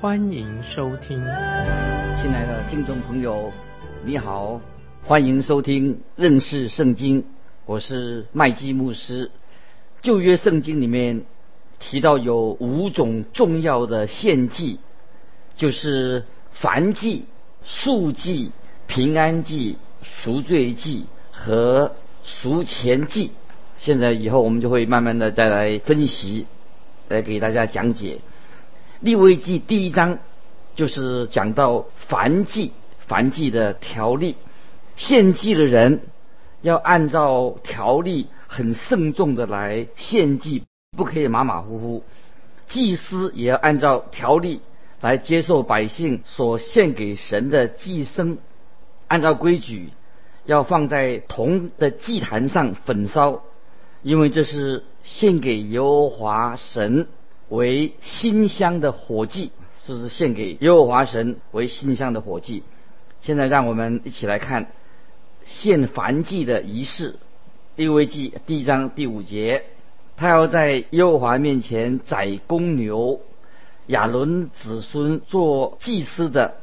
欢迎收听。亲爱的听众朋友，你好，欢迎收听认识圣经，我是麦基牧师。旧约圣经里面提到有五种重要的献祭，就是燔祭、素祭、平安祭、赎罪祭和赎钱祭。现在以后我们就会慢慢的再来分析，来给大家讲解。立位记第一章就是讲到燔祭，燔祭的条例，献祭的人要按照条例很慎重的来献祭，不可以马马虎虎。祭司也要按照条例来接受百姓所献给神的祭牲，按照规矩要放在铜的祭坛上焚烧，因为这是献给耶和华神为馨香的火祭，是不是献给耶和华神为馨香的火祭？现在让我们一起来看献燔祭的仪式，利未记第一章第五节。他要在耶和华面前宰公牛，亚伦子孙做祭司的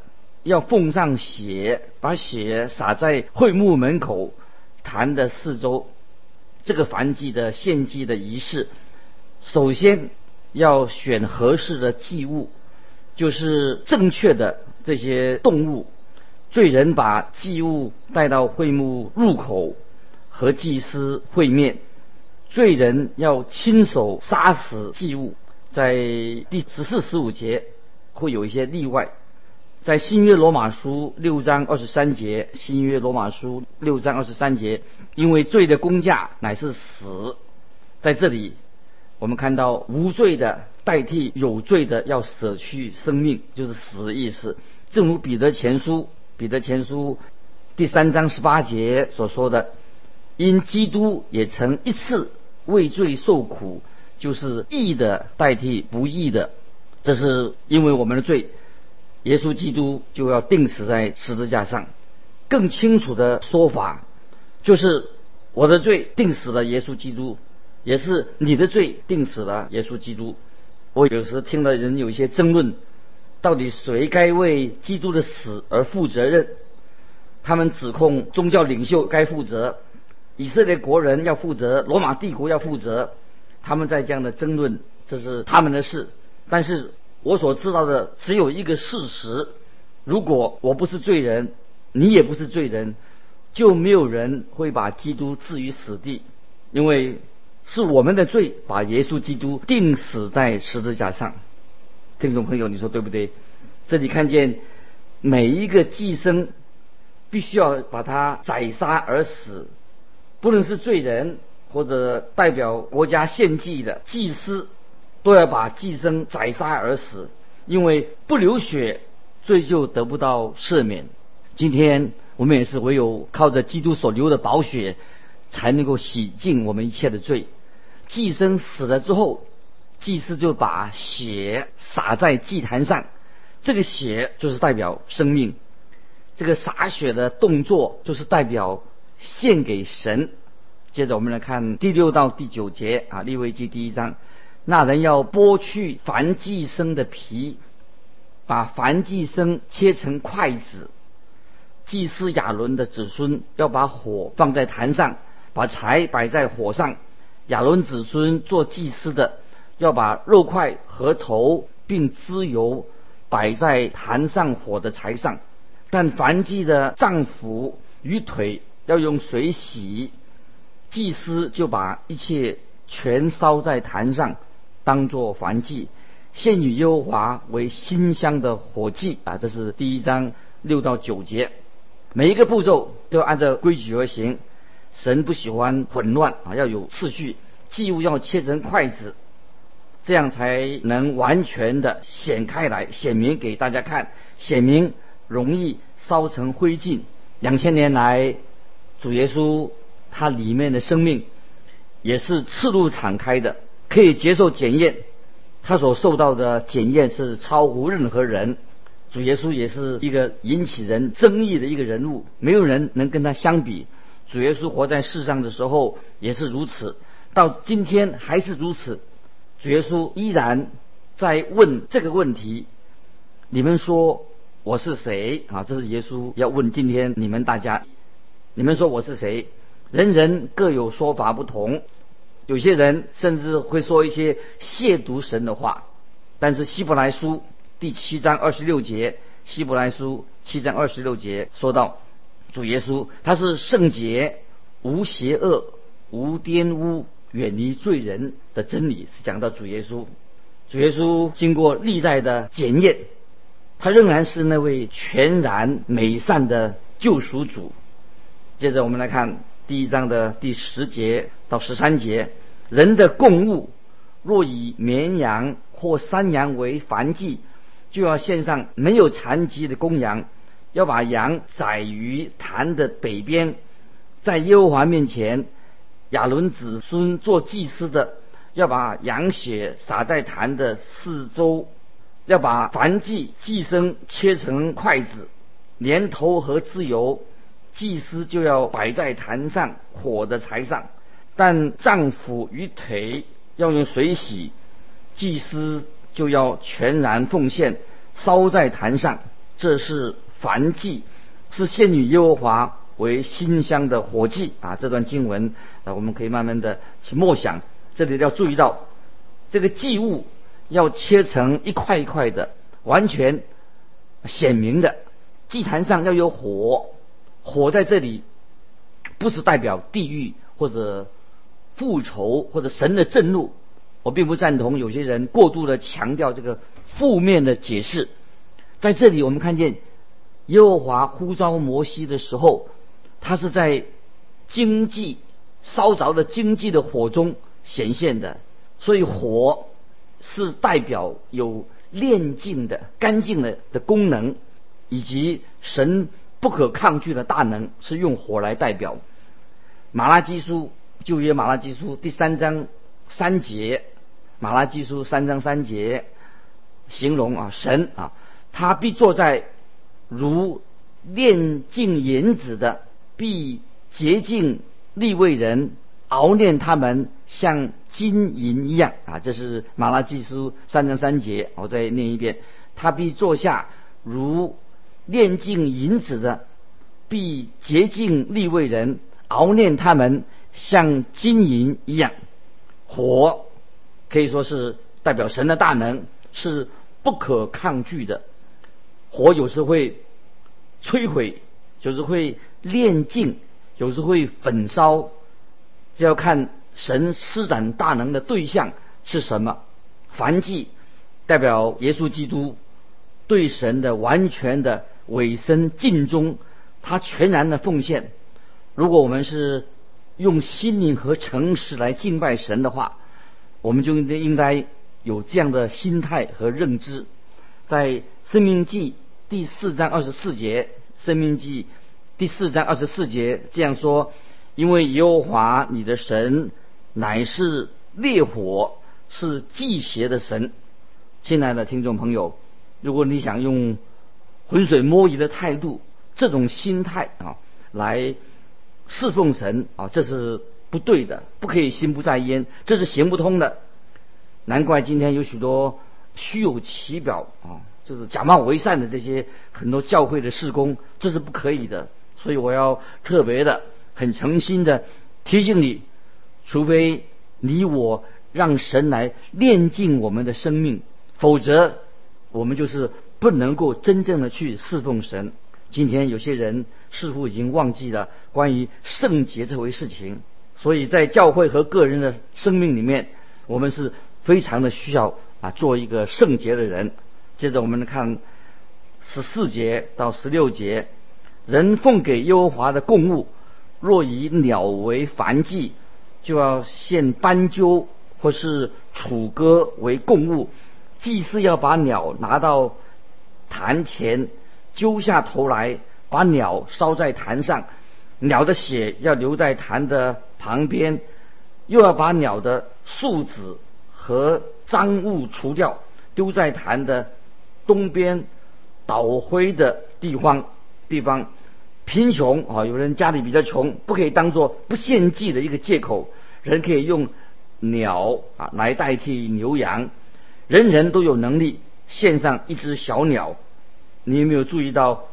要奉上血，把血洒在会幕门口坛的四周。这个燔祭的献祭的仪式，首先要选合适的祭物，就是正确的这些动物。罪人把祭物带到会幕入口，和祭司会面。罪人要亲手杀死祭物，在第十四、十五节会有一些例外。在新约罗马书六章二十三节，新约罗马书六章二十三节，因为罪的工价乃是死，在这里我们看到无罪的代替有罪的，要舍去生命，就是死的意思。正如彼得前书彼得前书第三章十八节所说的，因基督也曾一次。为罪受苦，就是义的代替不义的，这是因为我们的罪，耶稣基督就要钉死在十字架上。更清楚的说法，就是我的罪定死了耶稣基督，也是你的罪定死了耶稣基督。我有时听到人有一些争论，到底谁该为基督的死而负责任？他们指控宗教领袖该负责。以色列国人要负责，罗马帝国要负责，他们在这样的争论，这是他们的事。但是我所知道的只有一个事实：如果我不是罪人，你也不是罪人，就没有人会把基督置于死地，因为是我们的罪把耶稣基督钉死在十字架上。听众朋友，你说对不对？这里看见每一个寄生，必须要把他宰杀而死。不论是罪人或者代表国家献祭的祭司，都要把祭牲宰杀而死，因为不流血，罪就得不到赦免。今天我们也是唯有靠着基督所流的宝血，才能够洗净我们一切的罪。祭牲死了之后，祭司就把血洒在祭坛上，这个血就是代表生命，这个洒血的动作就是代表。献给神。接着我们来看第六到第九节啊，利未记第一章，那人要剥去凡祭牲的皮，把凡祭牲切成筷子。祭司亚伦的子孙要把火放在坛上，把柴摆在火上。亚伦子孙做祭司的要把肉块和头并脂油摆在坛上火的柴上，但燔祭的脏腑与腿。要用水洗，祭司就把一切全烧在坛上，当作燔祭，献与耶和华为馨香的火祭啊！这是第一章六到九节，每一个步骤都要按照规矩而行。神不喜欢混乱啊，要有次序，祭物要切成筷子，这样才能完全的显开来，显明给大家看，显明容易烧成灰烬。两千年来，主耶稣他里面的生命也是赤露敞开的，可以接受检验。他所受到的检验是超乎任何人。主耶稣也是一个引起人争议的一个人物，没有人能跟他相比。主耶稣活在世上的时候也是如此，到今天还是如此。主耶稣依然在问这个问题：你们说我是谁？啊，这是耶稣要问今天你们大家。你们说我是谁？人人各有说法不同。有些人甚至会说一些亵渎神的话，但是希伯来书第七章二十六节，希伯来书七章二十六节说到，主耶稣他是圣洁、无邪恶、无玷污、远离罪人的真理，是讲到主耶稣。主耶稣经过历代的检验，他仍然是那位全然美善的救赎主。接着我们来看。第一章的第十节到十三节，人的供物若以绵羊或山羊为燔祭，就要献上没有残疾的公羊，要把羊宰于坛的北边，在耶和华面前，亚伦子孙做祭司的，要把羊血洒在坛的四周，要把燔祭祭牲切成筷子，连头和自由。祭司就要摆在坛上火的柴上，但脏腑与腿要用水洗，祭司就要全然奉献，烧在坛上。这是燔祭，是献与耶和华为馨香的火祭啊！这段经文啊，我们可以慢慢的去默想。这里要注意到，这个祭物要切成一块一块的，完全显明的。祭坛上要有火。火在这里，不是代表地狱或者复仇或者神的震怒。我并不赞同有些人过度的强调这个负面的解释。在这里，我们看见耶和华呼召摩西的时候，他是在经济烧着的经济的火中显现的，所以火是代表有炼净的、干净的的功能，以及神。不可抗拒的大能是用火来代表。马拉基书旧约马拉基书第三章三节，马拉基书三章三节形容啊神啊，他必坐在如炼净银子的，必洁净立位人，熬炼他们像金银一样啊。这是马拉基书三章三节，我再念一遍，他必坐下如。炼净银子的，必洁净立位人，熬炼他们像金银一样。火可以说是代表神的大能，是不可抗拒的。火有时会摧毁，有时会炼净，有时会焚烧，这要看神施展大能的对象是什么。凡祭代表耶稣基督对神的完全的。委身尽忠，他全然的奉献。如果我们是用心灵和诚实来敬拜神的话，我们就应该应该有这样的心态和认知。在《生命记》第四章二十四节，《生命记》第四章二十四节这样说：“因为耶和华你的神乃是烈火，是祭邪的神。”亲爱的听众朋友，如果你想用浑水摸鱼的态度，这种心态啊，来侍奉神啊，这是不对的，不可以心不在焉，这是行不通的。难怪今天有许多虚有其表啊，就是假冒为善的这些很多教会的事工，这是不可以的。所以我要特别的、很诚心的提醒你，除非你我让神来炼净我们的生命，否则我们就是。不能够真正的去侍奉神。今天有些人似乎已经忘记了关于圣洁这回事情，所以在教会和个人的生命里面，我们是非常的需要啊做一个圣洁的人。接着我们来看十四节到十六节，人奉给耶和华的供物，若以鸟为凡祭，就要献斑鸠或是楚歌为供物。祭祀要把鸟拿到。坛前揪下头来，把鸟烧在坛上，鸟的血要留在坛的旁边，又要把鸟的树子和脏物除掉，丢在坛的东边倒灰的地方。地方贫穷啊，有人家里比较穷，不可以当做不献祭的一个借口。人可以用鸟啊来代替牛羊，人人都有能力献上一只小鸟。你有没有注意到？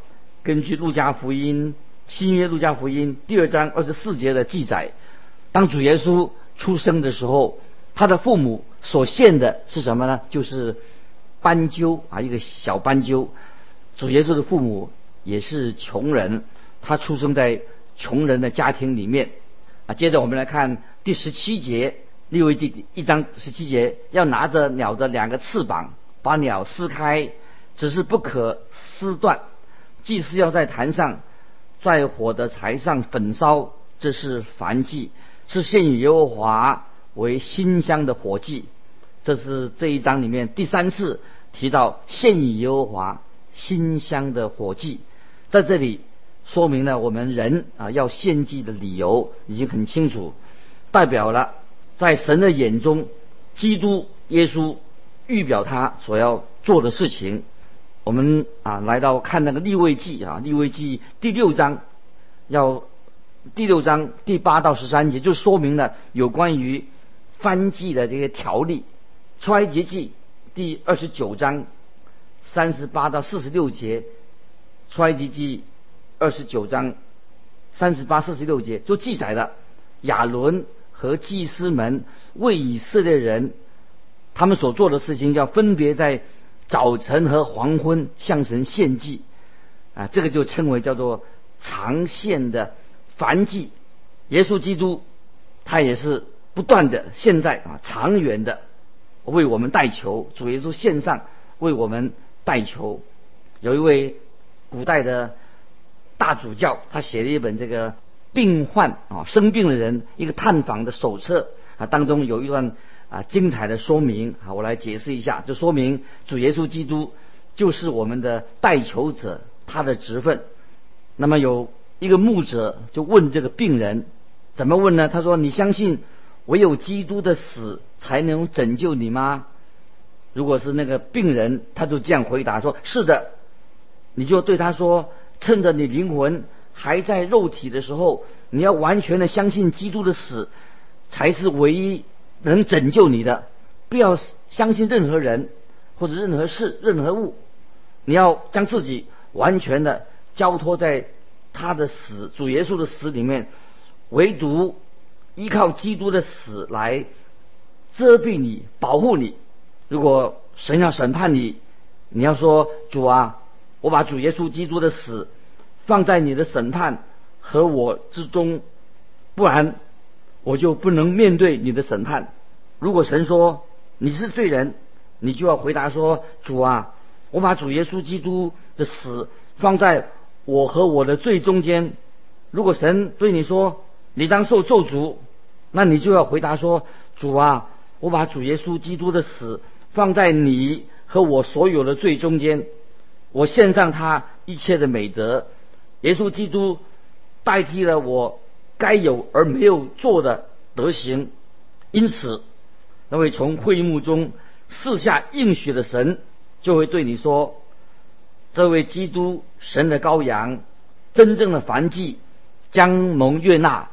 根据路加福音新约路加福音第二章二十四节的记载，当主耶稣出生的时候，他的父母所献的是什么呢？就是斑鸠啊，一个小斑鸠。主耶稣的父母也是穷人，他出生在穷人的家庭里面啊。接着我们来看第十七节，利未记一章十七节，要拿着鸟的两个翅膀，把鸟撕开，只是不可撕断。祭司要在坛上，在火的柴上焚烧，这是燔祭，是献与耶和华为馨香的火祭。这是这一章里面第三次提到献与耶和华馨香的火祭，在这里说明了我们人啊要献祭的理由已经很清楚，代表了在神的眼中，基督耶稣预表他所要做的事情。我们啊来到看那个立位记啊，立位记第六章，要第六章第八到十三节就说明了有关于翻祭的这些条例。出埃及记第二十九章三十八到四十六节，出埃及记二十九章三十八四十六节就记载了亚伦和祭司们为以色列人他们所做的事情，要分别在。早晨和黄昏向神献祭，啊，这个就称为叫做长线的繁祭。耶稣基督他也是不断的现在啊长远的为我们代求。主耶稣献上为我们代求。有一位古代的大主教，他写了一本这个病患啊生病的人一个探访的手册啊，当中有一段。啊，精彩的说明啊，我来解释一下，就说明主耶稣基督就是我们的代求者，他的职分。那么有一个牧者就问这个病人，怎么问呢？他说：“你相信唯有基督的死才能拯救你吗？”如果是那个病人，他就这样回答说：“是的。”你就对他说：“趁着你灵魂还在肉体的时候，你要完全的相信基督的死才是唯一。”能拯救你的，不要相信任何人或者任何事、任何物。你要将自己完全的交托在他的死、主耶稣的死里面，唯独依靠基督的死来遮蔽你、保护你。如果神要审判你，你要说：“主啊，我把主耶稣基督的死放在你的审判和我之中，不然。”我就不能面对你的审判。如果神说你是罪人，你就要回答说：“主啊，我把主耶稣基督的死放在我和我的罪中间。”如果神对你说你当受咒诅，那你就要回答说：“主啊，我把主耶稣基督的死放在你和我所有的罪中间。我献上他一切的美德，耶稣基督代替了我。”该有而没有做的德行，因此，那位从会幕中四下应许的神就会对你说：“这位基督神的羔羊，真正的凡祭，将蒙悦纳，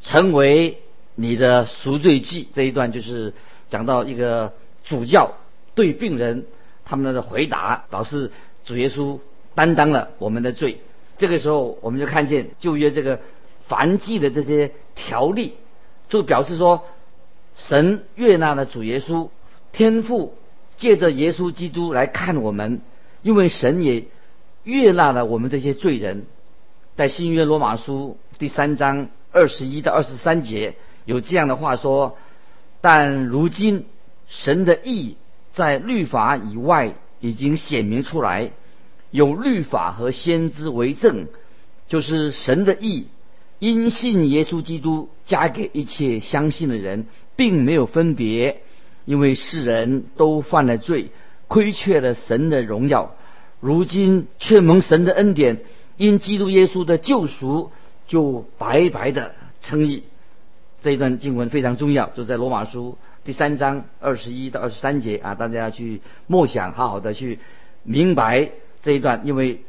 成为你的赎罪祭。”这一段就是讲到一个主教对病人他们的回答，表示主耶稣担当了我们的罪。这个时候，我们就看见旧约这个。凡祭的这些条例，就表示说，神悦纳了主耶稣，天父借着耶稣基督来看我们，因为神也悦纳了我们这些罪人。在新约罗马书第三章二十一到二十三节有这样的话说：但如今神的意在律法以外已经显明出来，有律法和先知为证，就是神的意。因信耶稣基督，加给一切相信的人，并没有分别，因为世人都犯了罪，亏缺了神的荣耀，如今却蒙神的恩典，因基督耶稣的救赎，就白白的称义。这一段经文非常重要，就在罗马书第三章二十一到二十三节啊，大家要去默想，好好的去明白这一段，因为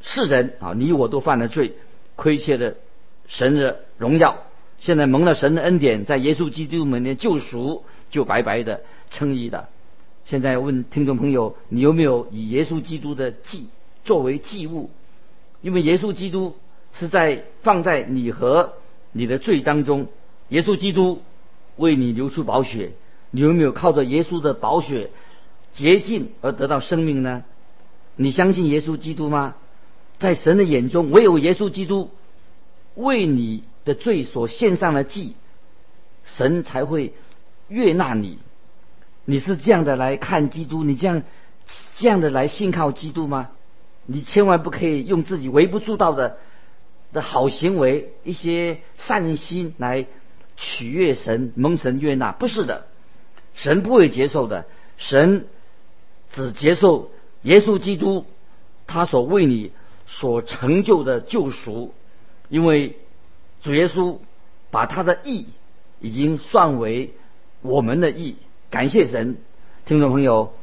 世人啊，你我都犯了罪，亏欠了神的荣耀，现在蒙了神的恩典，在耶稣基督门的救赎，就白白的称义的。现在问听众朋友，你有没有以耶稣基督的祭作为祭物？因为耶稣基督是在放在你和你的罪当中。耶稣基督为你流出宝血，你有没有靠着耶稣的宝血洁净而得到生命呢？你相信耶稣基督吗？在神的眼中，唯有耶稣基督为你的罪所献上的祭，神才会悦纳你。你是这样的来看基督，你这样这样的来信靠基督吗？你千万不可以用自己微不足道的的好行为、一些善心来。取悦神，蒙神悦纳，不是的，神不会接受的。神只接受耶稣基督他所为你所成就的救赎，因为主耶稣把他的义已经算为我们的义。感谢神，听众朋友，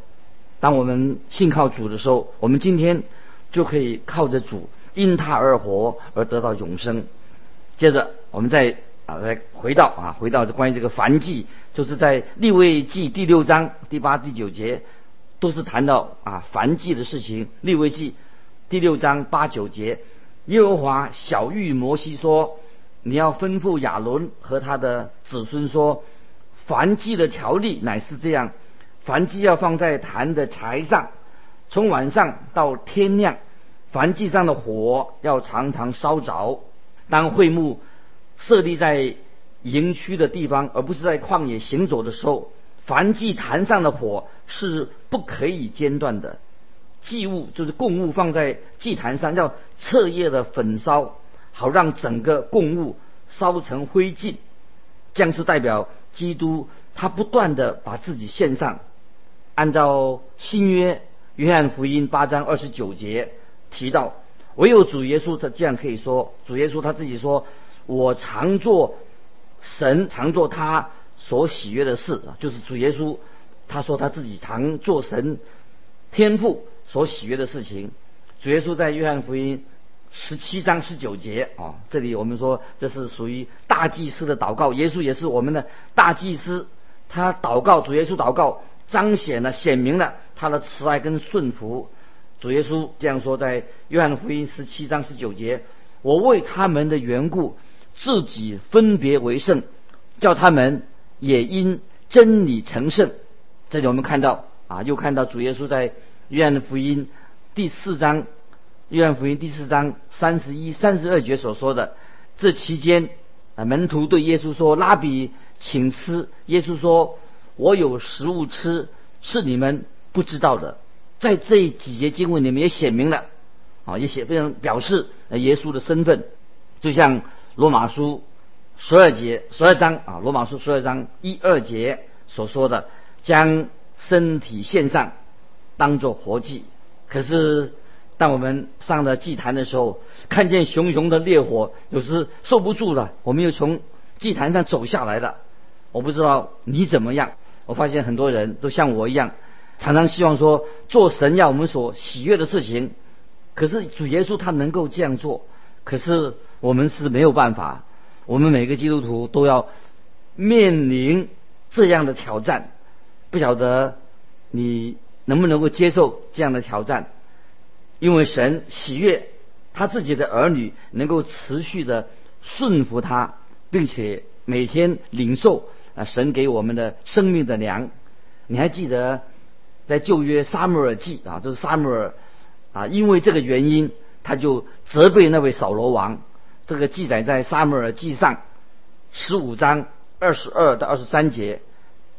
当我们信靠主的时候，我们今天就可以靠着主，因他而活，而得到永生。接着，我们再。啊，来回到啊，回到这关于这个燔祭，就是在立位记第六章第八、第九节，都是谈到啊燔祭的事情。立位记第六章八九节，耶和华小谕摩西说：“你要吩咐亚伦和他的子孙说，燔祭的条例乃是这样：燔祭要放在坛的柴上，从晚上到天亮，燔祭上的火要常常烧着。当会幕。”设立在营区的地方，而不是在旷野行走的时候。凡祭坛上的火是不可以间断的。祭物就是供物，放在祭坛上要彻夜的焚烧，好让整个供物烧成灰烬。这样是代表基督，他不断的把自己献上。按照新约约翰福音八章二十九节提到，唯有主耶稣他这样可以说，主耶稣他自己说。我常做神常做他所喜悦的事啊，就是主耶稣他说他自己常做神天赋所喜悦的事情。主耶稣在约翰福音十七章十九节啊，这里我们说这是属于大祭司的祷告。耶稣也是我们的大祭司，他祷告主耶稣祷告，彰显了显明了他的慈爱跟顺服。主耶稣这样说，在约翰福音十七章十九节，我为他们的缘故。自己分别为圣，叫他们也因真理成圣。这里我们看到啊，又看到主耶稣在约翰福音第四章，约翰福音第四章三十一、三十二节所说的。这期间啊，门徒对耶稣说：“拉比，请吃。”耶稣说：“我有食物吃，是你们不知道的。”在这几节经文里面也写明了啊，也写非常表示耶稣的身份，就像。罗马书十二节十二章啊，罗马书十二章一二节所说的，将身体献上，当做活祭。可是，当我们上了祭坛的时候，看见熊熊的烈火，有时受不住了，我们又从祭坛上走下来了。我不知道你怎么样，我发现很多人都像我一样，常常希望说做神要我们所喜悦的事情。可是主耶稣他能够这样做，可是。我们是没有办法，我们每个基督徒都要面临这样的挑战，不晓得你能不能够接受这样的挑战？因为神喜悦他自己的儿女能够持续的顺服他，并且每天领受啊神给我们的生命的粮。你还记得在旧约撒母耳记啊，就是撒母耳啊，因为这个原因，他就责备那位扫罗王。这个记载在撒母耳记上十五章二十二到二十三节，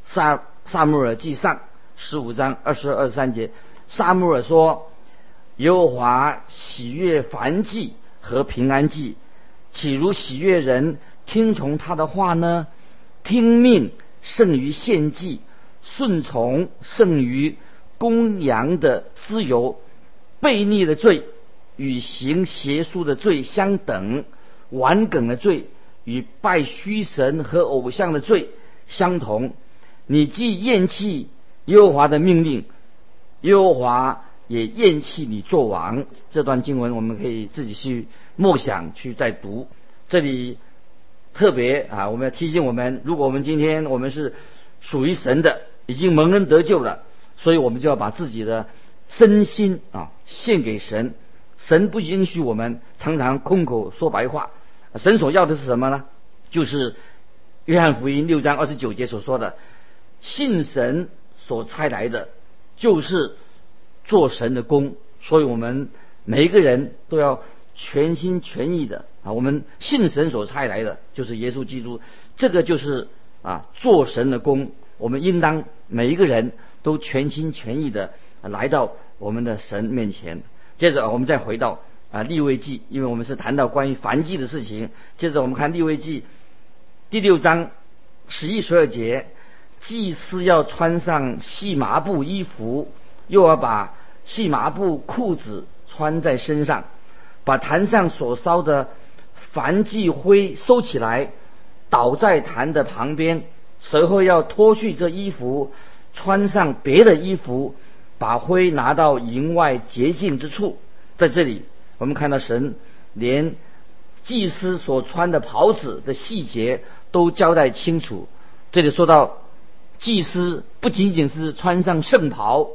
撒撒母耳记上十五章二十二二十三节，撒母耳说：“耶和华喜悦燔祭和平安祭，岂如喜悦人听从他的话呢？听命胜于献祭，顺从胜于公羊的自由。悖逆的罪与行邪术的罪相等，顽梗的罪与拜虚神和偶像的罪相同。你既厌弃耶和华的命令，耶和华也厌弃你做王。这段经文我们可以自己去默想，去再读。这里特别啊，我们要提醒我们，如果我们今天我们是属于神的，已经蒙恩得救了，所以我们就要把自己的身心啊献给神。神不允许我们常常空口说白话。神所要的是什么呢？就是约翰福音六章二十九节所说的。信神所差来的，就是做神的工，所以我们每一个人都要全心全意的啊，我们信神所差来的，就是耶稣基督，这个就是啊做神的工，我们应当每一个人都全心全意的来到我们的神面前。接着我们再回到啊立位记，因为我们是谈到关于凡祭的事情。接着我们看立位记第六章十一十二节。祭司要穿上细麻布衣服，又要把细麻布裤子穿在身上，把坛上所烧的燔祭灰收起来，倒在坛的旁边。随后要脱去这衣服，穿上别的衣服，把灰拿到营外洁净之处。在这里，我们看到神连祭司所穿的袍子的细节都交代清楚。这里说到。祭司不仅仅是穿上圣袍，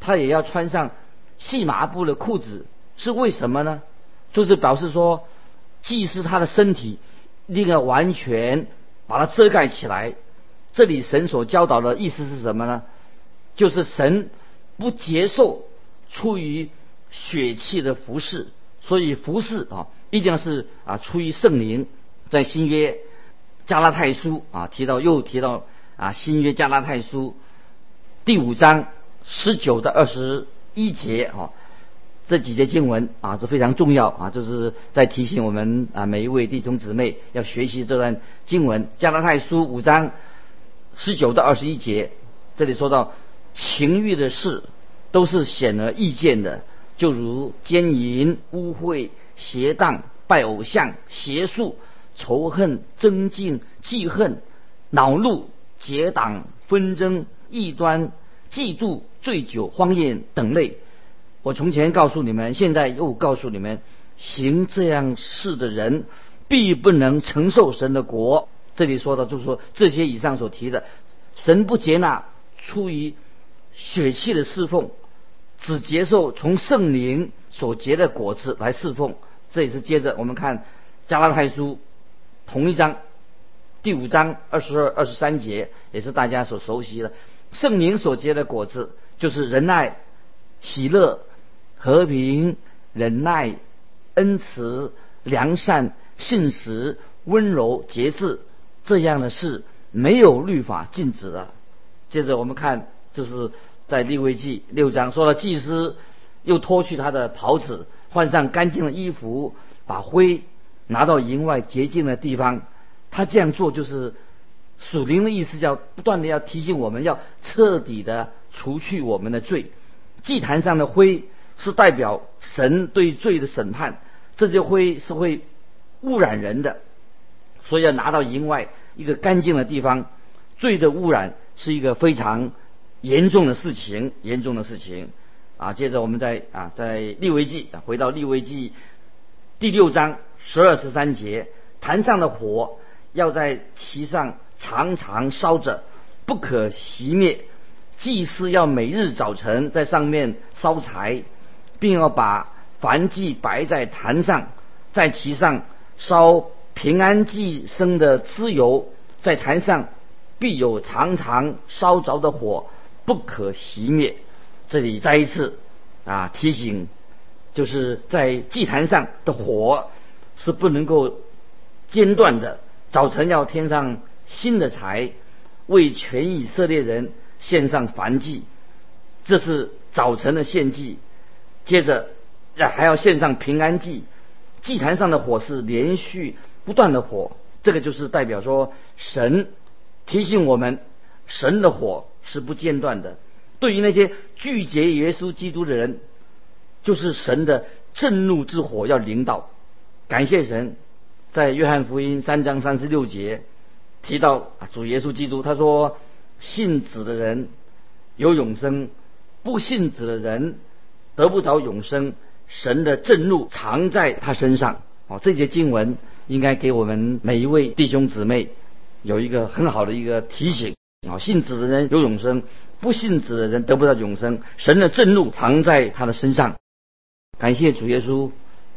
他也要穿上细麻布的裤子，是为什么呢？就是表示说，祭司他的身体一定要完全把它遮盖起来。这里神所教导的意思是什么呢？就是神不接受出于血气的服饰，所以服饰啊，一定是啊出于圣灵。在新约加拉太书啊提到又提到。啊，新约加拉太书第五章十九到二十一节啊，这几节经文啊是非常重要啊，就是在提醒我们啊每一位弟兄姊妹要学习这段经文。加拉太书五章十九到二十一节，这里说到情欲的事都是显而易见的，就如奸淫、污秽、邪荡、拜偶像、邪术、仇恨、增进、记恨、恼怒。结党纷争、异端、嫉妒、醉酒、荒宴等类。我从前告诉你们，现在又告诉你们：行这样事的人，必不能承受神的国。这里说的就是说，这些以上所提的，神不接纳出于血气的侍奉，只接受从圣灵所结的果子来侍奉。这也是接着我们看加拉太书同一章。第五章二十二、二十三节也是大家所熟悉的，圣灵所结的果子就是仁爱、喜乐、和平、忍耐、恩慈、良善、信实、温柔、节制，这样的事没有律法禁止的。接着我们看，就是在利未记六章说了，祭司又脱去他的袍子，换上干净的衣服，把灰拿到营外洁净的地方。他这样做就是属灵的意思，叫不断的要提醒我们要彻底的除去我们的罪。祭坛上的灰是代表神对罪的审判，这些灰是会污染人的，所以要拿到营外一个干净的地方。罪的污染是一个非常严重的事情，严重的事情啊。接着我们再啊，在利未记回到利未记第六章十二十三节，坛上的火。要在其上常常烧着，不可熄灭。祭司要每日早晨在上面烧柴，并要把燔祭摆在坛上，在其上烧平安祭生的脂油，在坛上必有常常烧着的火，不可熄灭。这里再一次啊提醒，就是在祭坛上的火是不能够间断的。早晨要添上新的柴，为全以色列人献上燔祭，这是早晨的献祭。接着，还要献上平安祭。祭坛上的火是连续不断的火，这个就是代表说神提醒我们，神的火是不间断的。对于那些拒绝耶稣基督的人，就是神的震怒之火要领导。感谢神，在约翰福音三章三十六节提到主耶稣基督，他说：“信子的人有永生，不信子的人得不着永生。神的震怒藏在他身上。”哦，这节经文应该给我们每一位弟兄姊妹有一个很好的一个提醒。啊，信子的人有永生，不信子的人得不到永生。神的震怒藏在他的身上。感谢主耶稣，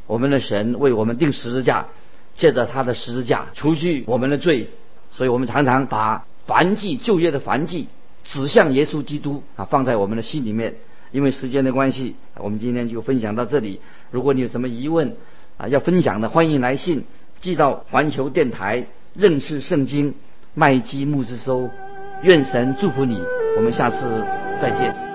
我们的神为我们定十字架，借着他的十字架除去我们的罪。所以我们常常把凡祭旧约的凡祭指向耶稣基督啊，放在我们的心里面。因为时间的关系，我们今天就分享到这里。如果你有什么疑问啊，要分享的，欢迎来信寄到环球电台认识圣经麦基木之收。愿神祝福你，我们下次再见。